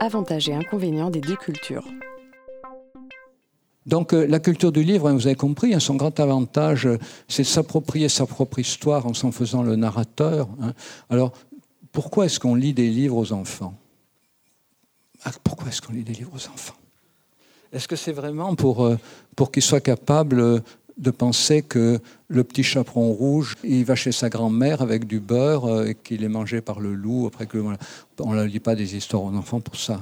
avantages et inconvénients des deux cultures. Donc euh, la culture du livre, hein, vous avez compris, hein, son grand avantage, euh, c'est de s'approprier sa propre histoire en s'en faisant le narrateur. Hein. Alors, pourquoi est-ce qu'on lit des livres aux enfants? Ah, Pourquoi est-ce qu'on lit des livres aux enfants? Est-ce que c'est vraiment pour, euh, pour qu'ils soient capables de penser que le petit chaperon rouge, il va chez sa grand-mère avec du beurre et qu'il est mangé par le loup. Après que, on ne lit pas des histoires aux enfants pour ça.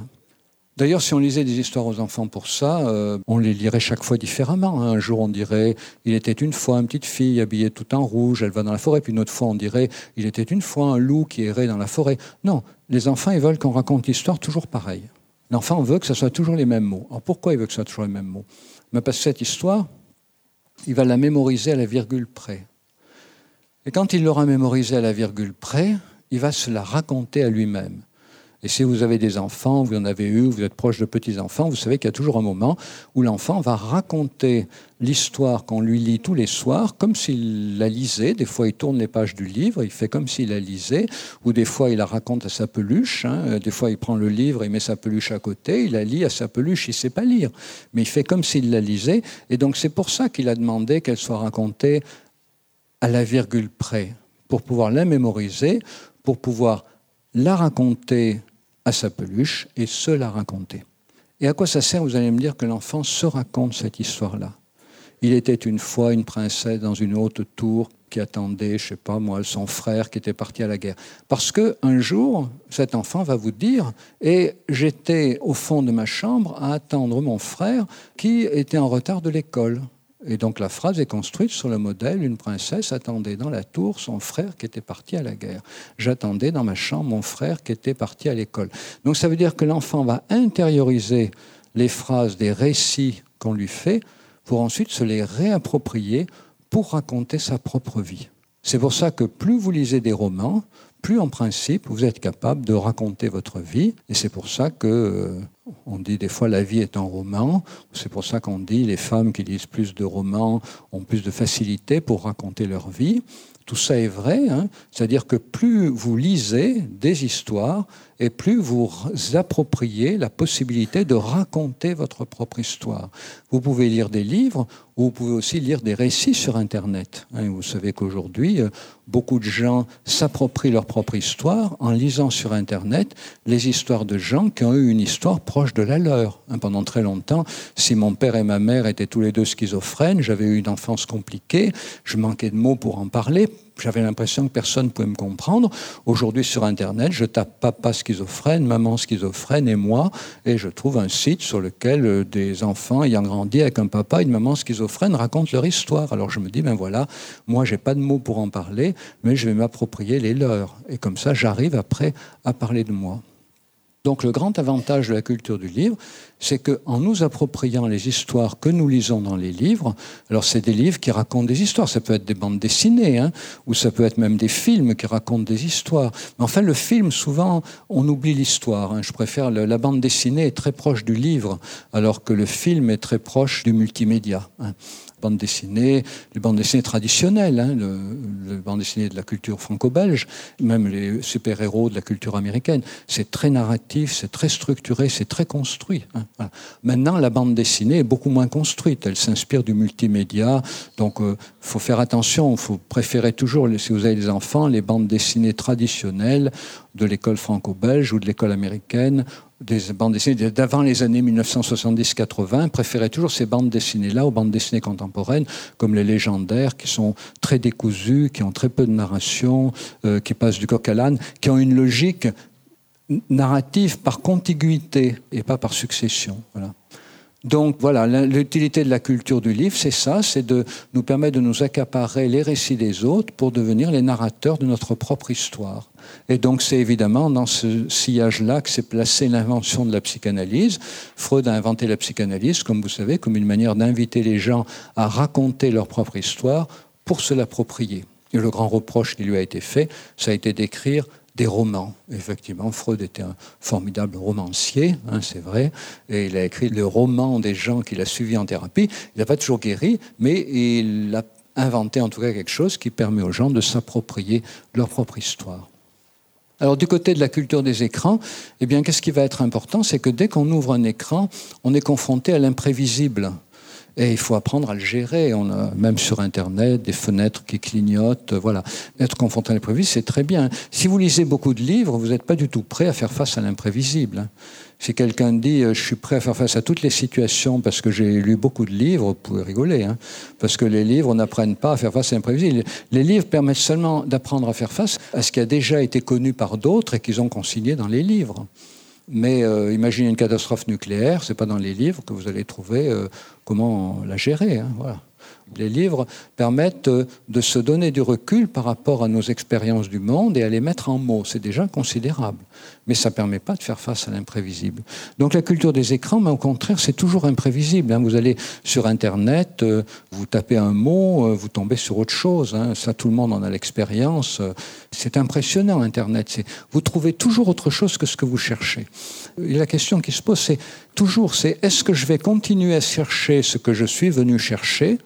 D'ailleurs, si on lisait des histoires aux enfants pour ça, euh, on les lirait chaque fois différemment. Hein. Un jour, on dirait Il était une fois une petite fille habillée tout en rouge, elle va dans la forêt. Puis une autre fois, on dirait Il était une fois un loup qui errait dans la forêt. Non, les enfants, ils veulent qu'on raconte l'histoire toujours pareil. L'enfant veut que ce soit toujours les mêmes mots. Alors pourquoi il veut que ce soit toujours les mêmes mots? Parce que cette histoire, il va la mémoriser à la virgule près. Et quand il l'aura mémorisée à la virgule près, il va se la raconter à lui-même. Et si vous avez des enfants, vous en avez eu, vous êtes proche de petits-enfants, vous savez qu'il y a toujours un moment où l'enfant va raconter l'histoire qu'on lui lit tous les soirs comme s'il la lisait. Des fois, il tourne les pages du livre, il fait comme s'il la lisait, ou des fois, il la raconte à sa peluche. Hein. Des fois, il prend le livre, il met sa peluche à côté, il la lit à sa peluche, il ne sait pas lire. Mais il fait comme s'il la lisait. Et donc, c'est pour ça qu'il a demandé qu'elle soit racontée à la virgule près, pour pouvoir la mémoriser, pour pouvoir la raconter à sa peluche et se la raconter. Et à quoi ça sert, vous allez me dire, que l'enfant se raconte cette histoire-là? Il était une fois une princesse dans une haute tour qui attendait, je sais pas moi, son frère qui était parti à la guerre. Parce que un jour, cet enfant va vous dire, et j'étais au fond de ma chambre à attendre mon frère qui était en retard de l'école. Et donc la phrase est construite sur le modèle une princesse attendait dans la tour son frère qui était parti à la guerre. J'attendais dans ma chambre mon frère qui était parti à l'école. Donc ça veut dire que l'enfant va intérioriser les phrases des récits qu'on lui fait pour ensuite se les réapproprier pour raconter sa propre vie. C'est pour ça que plus vous lisez des romans, plus en principe vous êtes capable de raconter votre vie. Et c'est pour ça que euh, on dit des fois la vie est un roman. C'est pour ça qu'on dit les femmes qui lisent plus de romans ont plus de facilité pour raconter leur vie. Tout ça est vrai, hein. c'est-à-dire que plus vous lisez des histoires et plus vous appropriez la possibilité de raconter votre propre histoire. Vous pouvez lire des livres ou vous pouvez aussi lire des récits sur Internet. Hein. Vous savez qu'aujourd'hui, euh, beaucoup de gens s'approprient leur propre histoire en lisant sur Internet les histoires de gens qui ont eu une histoire proche de la leur. Hein. Pendant très longtemps, si mon père et ma mère étaient tous les deux schizophrènes, j'avais eu une enfance compliquée, je manquais de mots pour en parler j'avais l'impression que personne ne pouvait me comprendre. Aujourd'hui, sur Internet, je tape papa schizophrène, maman schizophrène et moi, et je trouve un site sur lequel euh, des enfants ayant grandi avec un papa et une maman schizophrène racontent leur histoire. Alors je me dis, ben voilà, moi, j'ai pas de mots pour en parler, mais je vais m'approprier les leurs. Et comme ça, j'arrive après à parler de moi. Donc le grand avantage de la culture du livre, c'est qu'en nous appropriant les histoires que nous lisons dans les livres, alors c'est des livres qui racontent des histoires, ça peut être des bandes dessinées, hein, ou ça peut être même des films qui racontent des histoires. Mais enfin, le film, souvent, on oublie l'histoire. Hein. Je préfère, la bande dessinée est très proche du livre, alors que le film est très proche du multimédia. Hein bande dessinée, les bandes dessinées traditionnelles, hein, les bandes dessinées de la culture franco-belge, même les super-héros de la culture américaine. C'est très narratif, c'est très structuré, c'est très construit. Hein, Maintenant, la bande dessinée est beaucoup moins construite. Elle s'inspire du multimédia. Donc, il euh, faut faire attention. Il faut préférer toujours, si vous avez des enfants, les bandes dessinées traditionnelles de l'école franco-belge ou de l'école américaine des bandes dessinées d'avant les années 1970-80 préféraient toujours ces bandes dessinées-là aux bandes dessinées contemporaines, comme les légendaires, qui sont très décousues, qui ont très peu de narration, euh, qui passent du coq à l'âne, qui ont une logique narrative par contiguïté et pas par succession. Voilà. Donc voilà, l'utilité de la culture du livre, c'est ça, c'est de nous permettre de nous accaparer les récits des autres pour devenir les narrateurs de notre propre histoire. Et donc c'est évidemment dans ce sillage-là que s'est placée l'invention de la psychanalyse. Freud a inventé la psychanalyse, comme vous savez, comme une manière d'inviter les gens à raconter leur propre histoire pour se l'approprier. Et le grand reproche qui lui a été fait, ça a été d'écrire des romans. Effectivement, Freud était un formidable romancier, hein, c'est vrai, et il a écrit le roman des gens qu'il a suivis en thérapie. Il n'a pas toujours guéri, mais il a inventé en tout cas quelque chose qui permet aux gens de s'approprier leur propre histoire. Alors du côté de la culture des écrans, eh bien qu'est-ce qui va être important? C'est que dès qu'on ouvre un écran, on est confronté à l'imprévisible. Et il faut apprendre à le gérer. On a même sur Internet des fenêtres qui clignotent. Voilà. Être confronté à l'imprévisible, c'est très bien. Si vous lisez beaucoup de livres, vous n'êtes pas du tout prêt à faire face à l'imprévisible. Si quelqu'un dit euh, je suis prêt à faire face à toutes les situations parce que j'ai lu beaucoup de livres, vous pouvez rigoler, hein, parce que les livres n'apprennent pas à faire face à l'imprévisible. Les livres permettent seulement d'apprendre à faire face à ce qui a déjà été connu par d'autres et qu'ils ont consigné dans les livres. Mais euh, imaginez une catastrophe nucléaire, c'est pas dans les livres que vous allez trouver euh, comment la gérer. Hein. Les livres permettent euh, de se donner du recul par rapport à nos expériences du monde et à les mettre en mots. C'est déjà considérable. Mais ça ne permet pas de faire face à l'imprévisible. Donc la culture des écrans, mais au contraire, c'est toujours imprévisible. Hein. Vous allez sur Internet, euh, vous tapez un mot, euh, vous tombez sur autre chose. Hein. Ça, tout le monde en a l'expérience. C'est impressionnant, Internet. Vous trouvez toujours autre chose que ce que vous cherchez. Et la question qui se pose, c'est toujours, c'est est-ce que je vais continuer à chercher ce que je suis venu chercher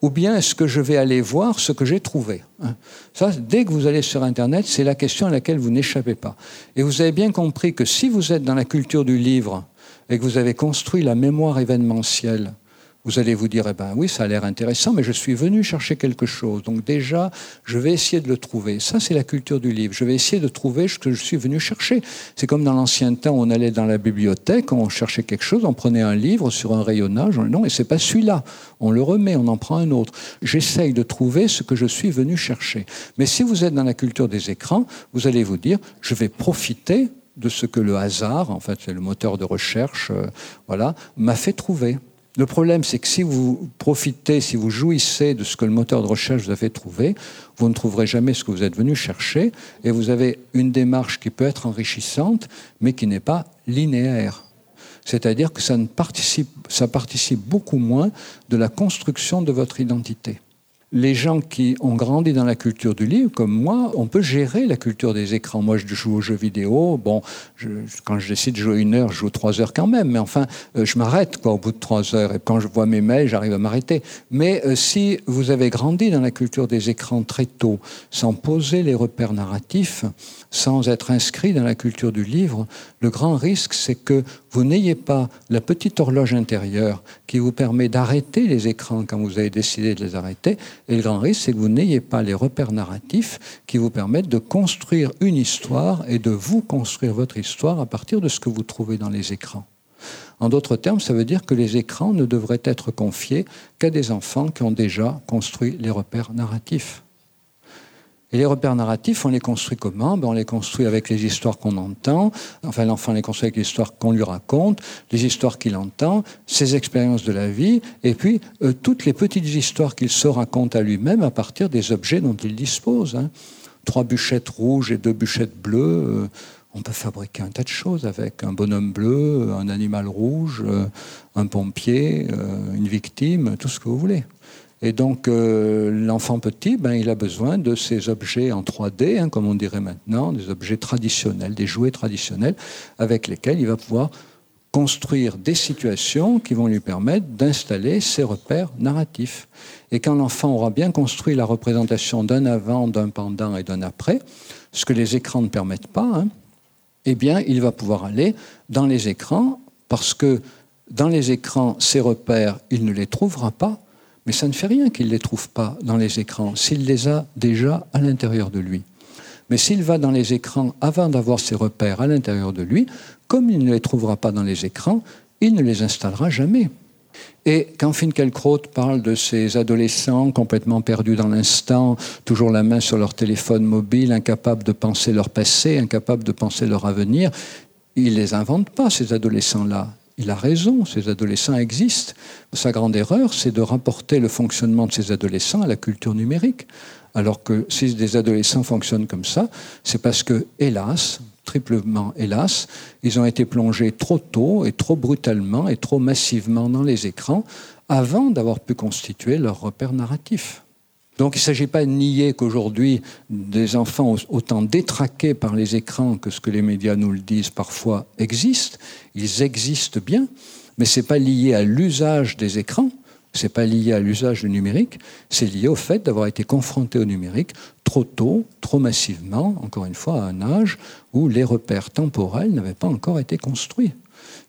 ou bien est-ce que je vais aller voir ce que j'ai trouvé hein? Ça, dès que vous allez sur Internet, c'est la question à laquelle vous n'échappez pas. Et vous avez bien compris que si vous êtes dans la culture du livre et que vous avez construit la mémoire événementielle, vous allez vous dire, eh ben oui, ça a l'air intéressant, mais je suis venu chercher quelque chose. Donc déjà, je vais essayer de le trouver. Ça, c'est la culture du livre. Je vais essayer de trouver ce que je suis venu chercher. C'est comme dans l'ancien temps, on allait dans la bibliothèque, on cherchait quelque chose, on prenait un livre sur un rayonnage, non, et c'est pas celui-là. On le remet, on en prend un autre. J'essaye de trouver ce que je suis venu chercher. Mais si vous êtes dans la culture des écrans, vous allez vous dire, je vais profiter de ce que le hasard, en fait, c'est le moteur de recherche, euh, voilà, m'a fait trouver. Le problème, c'est que si vous profitez, si vous jouissez de ce que le moteur de recherche vous a fait trouver, vous ne trouverez jamais ce que vous êtes venu chercher et vous avez une démarche qui peut être enrichissante, mais qui n'est pas linéaire. C'est-à-dire que ça, ne participe, ça participe beaucoup moins de la construction de votre identité les gens qui ont grandi dans la culture du livre, comme moi, on peut gérer la culture des écrans. Moi, je joue aux jeux vidéo. Bon, quand je décide de jouer une heure, je joue trois heures quand même. Mais enfin, euh, je m'arrête au bout de trois heures. Et quand je vois mes mails, j'arrive à m'arrêter. Mais euh, si vous avez grandi dans la culture des écrans très tôt, sans poser les repères narratifs, sans être inscrit dans la culture du livre, le grand risque, c'est que vous n'ayez pas la petite horloge intérieure qui vous permet d'arrêter les écrans quand vous avez décidé de les arrêter. Et le grand risque, c'est que vous n'ayez pas les repères narratifs qui vous permettent de construire une histoire et de vous construire votre histoire à partir de ce que vous trouvez dans les écrans. En d'autres termes, ça veut dire que les écrans ne devraient être confiés qu'à des enfants qui ont déjà construit les repères narratifs. Et les repères narratifs, on les construit comment? Ben On les construit avec les histoires qu'on entend. Enfin, l'enfant les construit avec les histoires qu'on lui raconte, les histoires qu'il entend, ses expériences de la vie, et puis euh, toutes les petites histoires qu'il se raconte à lui-même à partir des objets dont il dispose. Hein. Trois bûchettes rouges et deux bûchettes bleues. Euh, on peut fabriquer un tas de choses avec un bonhomme bleu, un animal rouge, euh, un pompier, une victime, tout ce que vous voulez. Et donc, euh, l'enfant petit, ben, il a besoin de ces objets en 3D, hein, comme on dirait maintenant, des objets traditionnels, des jouets traditionnels, avec lesquels il va pouvoir construire des situations qui vont lui permettre d'installer ses repères narratifs. Et quand l'enfant aura bien construit la représentation d'un avant, d'un pendant et d'un après, ce que les écrans ne permettent pas, hein, eh bien, il va pouvoir aller dans les écrans, parce que dans les écrans, ces repères, il ne les trouvera pas, mais ça ne fait rien qu'il ne les trouve pas dans les écrans, s'il les a déjà à l'intérieur de lui. Mais s'il va dans les écrans avant d'avoir ses repères à l'intérieur de lui, comme il ne les trouvera pas dans les écrans, il ne les installera jamais. Et quand Finkielkraut parle de ces adolescents complètement perdus dans l'instant, toujours la main sur leur téléphone mobile, incapables de penser leur passé, incapables de penser leur avenir, il ne les invente pas, ces adolescents-là il a raison, ces adolescents existent. Sa grande erreur, c'est de rapporter le fonctionnement de ces adolescents à la culture numérique. Alors que si des adolescents fonctionnent comme ça, c'est parce que, hélas, triplement hélas, ils ont été plongés trop tôt et trop brutalement et trop massivement dans les écrans avant d'avoir pu constituer leur repère narratif. Donc il ne s'agit pas de nier qu'aujourd'hui, des enfants autant détraqués par les écrans que ce que les médias nous le disent parfois existent. Ils existent bien, mais ce n'est pas lié à l'usage des écrans, C'est pas lié à l'usage du numérique, c'est lié au fait d'avoir été confronté au numérique trop tôt, trop massivement, encore une fois, à un âge où les repères temporels n'avaient pas encore été construits.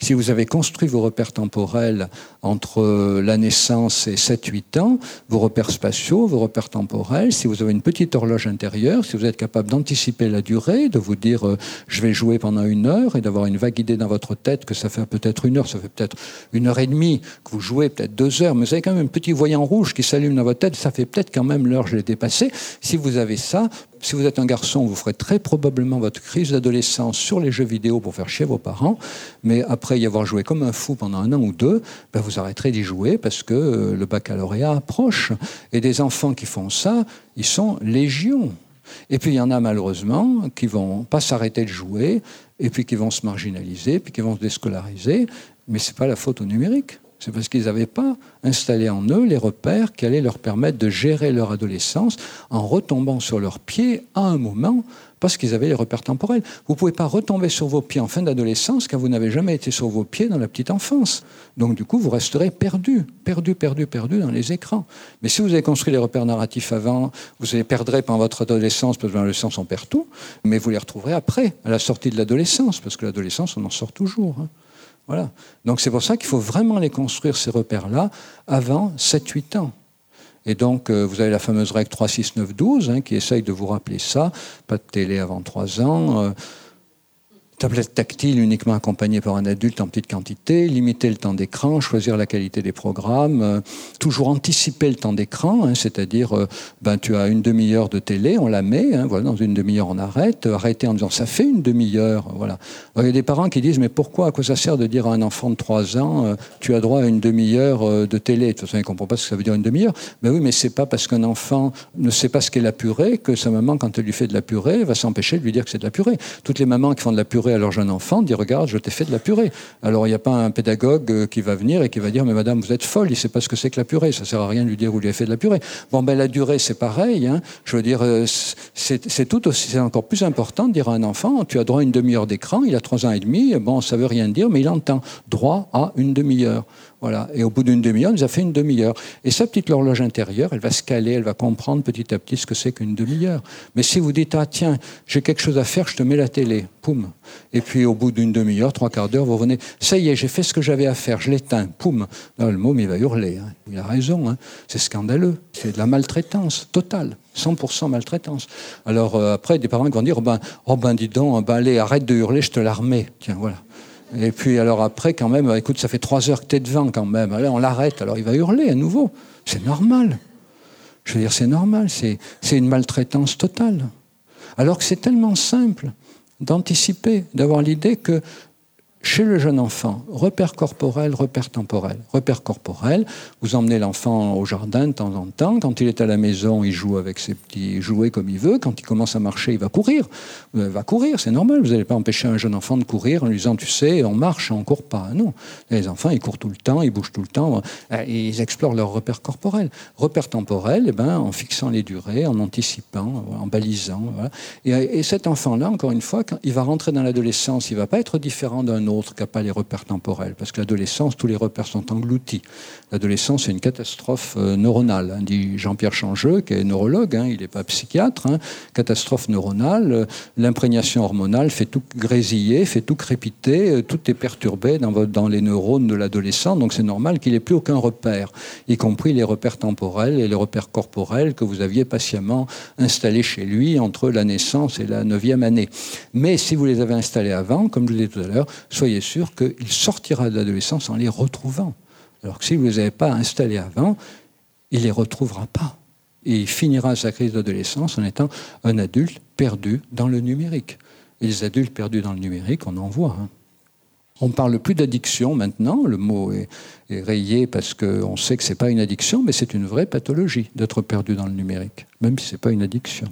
Si vous avez construit vos repères temporels entre la naissance et 7-8 ans, vos repères spatiaux, vos repères temporels, si vous avez une petite horloge intérieure, si vous êtes capable d'anticiper la durée, de vous dire euh, je vais jouer pendant une heure et d'avoir une vague idée dans votre tête que ça fait peut-être une heure, ça fait peut-être une heure et demie, que vous jouez peut-être deux heures, mais vous avez quand même un petit voyant rouge qui s'allume dans votre tête, ça fait peut-être quand même l'heure, je l'ai dépassé. Si vous avez ça, si vous êtes un garçon, vous ferez très probablement votre crise d'adolescence sur les jeux vidéo pour faire chier vos parents, mais après y avoir joué comme un fou pendant un an ou deux, ben vous arrêterez d'y jouer parce que euh, le baccalauréat approche. Et des enfants qui font ça, ils sont légions. Et puis il y en a malheureusement qui vont pas s'arrêter de jouer, et puis qui vont se marginaliser, puis qui vont se déscolariser, mais ce n'est pas la faute au numérique. C'est parce qu'ils n'avaient pas installé en eux les repères qui allaient leur permettre de gérer leur adolescence en retombant sur leurs pieds à un moment parce qu'ils avaient les repères temporels. Vous ne pouvez pas retomber sur vos pieds en fin d'adolescence car vous n'avez jamais été sur vos pieds dans la petite enfance. Donc du coup, vous resterez perdu, perdu, perdu, perdu dans les écrans. Mais si vous avez construit les repères narratifs avant, vous les perdrez pendant votre adolescence parce que dans l'adolescence on perd tout, mais vous les retrouverez après, à la sortie de l'adolescence, parce que l'adolescence on en sort toujours. Hein. Voilà. Donc c'est pour ça qu'il faut vraiment les construire, ces repères-là, avant 7-8 ans. Et donc, euh, vous avez la fameuse règle 3, 6, 9, 12, qui essaye de vous rappeler ça. Pas de télé avant 3 ans. Euh, Tablette tactile uniquement accompagnée par un adulte en petite quantité, limiter le temps d'écran, choisir la qualité des programmes, euh, toujours anticiper le temps d'écran, hein, c'est-à-dire euh, ben, tu as une demi-heure de télé, on la met, hein, voilà, dans une demi-heure on arrête, arrêter en disant ça fait une demi-heure. Voilà. il y a des parents qui disent mais pourquoi, à quoi ça sert de dire à un enfant de 3 ans euh, tu as droit à une demi-heure de télé? De toute façon, il ne comprend pas ce que ça veut dire une demi-heure. Mais oui, mais c'est pas parce qu'un enfant ne sait pas ce qu'est la purée que sa maman, quand elle lui fait de la purée, va s'empêcher de lui dire que c'est de la purée. Toutes les mamans qui font de la purée à leur jeune enfant, dit Regarde, je t'ai fait de la purée. Alors il n'y a pas un pédagogue euh, qui va venir et qui va dire Mais madame, vous êtes folle, il ne sait pas ce que c'est que la purée. Ça ne sert à rien de lui dire Vous lui avez fait de la purée. Bon, ben la durée, c'est pareil. Hein. Je veux dire, euh, c'est tout aussi, c'est encore plus important de dire à un enfant Tu as droit à une demi-heure d'écran, il a trois ans et demi, bon, ça veut rien dire, mais il entend droit à une demi-heure. Voilà. Et au bout d'une demi-heure, il nous a fait une demi-heure. Et sa petite horloge intérieure, elle va se caler, elle va comprendre petit à petit ce que c'est qu'une demi-heure. Mais si vous dites, ah tiens, j'ai quelque chose à faire, je te mets la télé, poum. Et puis au bout d'une demi-heure, trois quarts d'heure, vous revenez, ça y est, j'ai fait ce que j'avais à faire, je l'éteins, poum. le môme, il va hurler. Hein. Il a raison, hein. c'est scandaleux. C'est de la maltraitance totale. 100% maltraitance. Alors euh, après, des parents vont dire, oh ben, oh ben dis donc, ben, allez, arrête de hurler, je te la remets. Tiens, voilà. Et puis alors après, quand même, écoute, ça fait trois heures que tu es devant quand même. Allez, on l'arrête. Alors il va hurler à nouveau. C'est normal. Je veux dire, c'est normal. C'est une maltraitance totale. Alors que c'est tellement simple d'anticiper, d'avoir l'idée que chez le jeune enfant, repère corporel, repère temporel. Repère corporel, vous emmenez l'enfant au jardin de temps en temps. Quand il est à la maison, il joue avec ses petits jouets comme il veut. Quand il commence à marcher, il va courir. Il va courir, c'est normal. Vous n'allez pas empêcher un jeune enfant de courir en lui disant, tu sais, on marche, on court pas. Non. Les enfants, ils courent tout le temps, ils bougent tout le temps. Euh, ils explorent leur repère corporel. Repère temporel, eh ben, en fixant les durées, en anticipant, en balisant. Et, et cet enfant-là, encore une fois, quand il va rentrer dans l'adolescence, il va pas être différent d'un autre qui n'a pas les repères temporels. Parce que l'adolescence, tous les repères sont engloutis. L'adolescence, c'est une catastrophe euh, neuronale, hein, dit Jean-Pierre Changeux, qui est neurologue, hein, il n'est pas psychiatre. Hein. Catastrophe neuronale, euh, l'imprégnation hormonale fait tout grésiller, fait tout crépiter, euh, tout est perturbé dans, dans les neurones de l'adolescent, donc c'est normal qu'il n'ait plus aucun repère, y compris les repères temporels et les repères corporels que vous aviez patiemment installés chez lui entre la naissance et la neuvième année. Mais si vous les avez installés avant, comme je l'ai dit tout à l'heure, soyez sûr qu'il sortira de l'adolescence en les retrouvant. Alors que si vous ne les avez pas installés avant, il ne les retrouvera pas. Et il finira sa crise d'adolescence en étant un adulte perdu dans le numérique. Et les adultes perdus dans le numérique, on en voit. Hein. On ne parle plus d'addiction maintenant, le mot est, est rayé parce qu'on sait que ce n'est pas une addiction, mais c'est une vraie pathologie d'être perdu dans le numérique, même si ce n'est pas une addiction.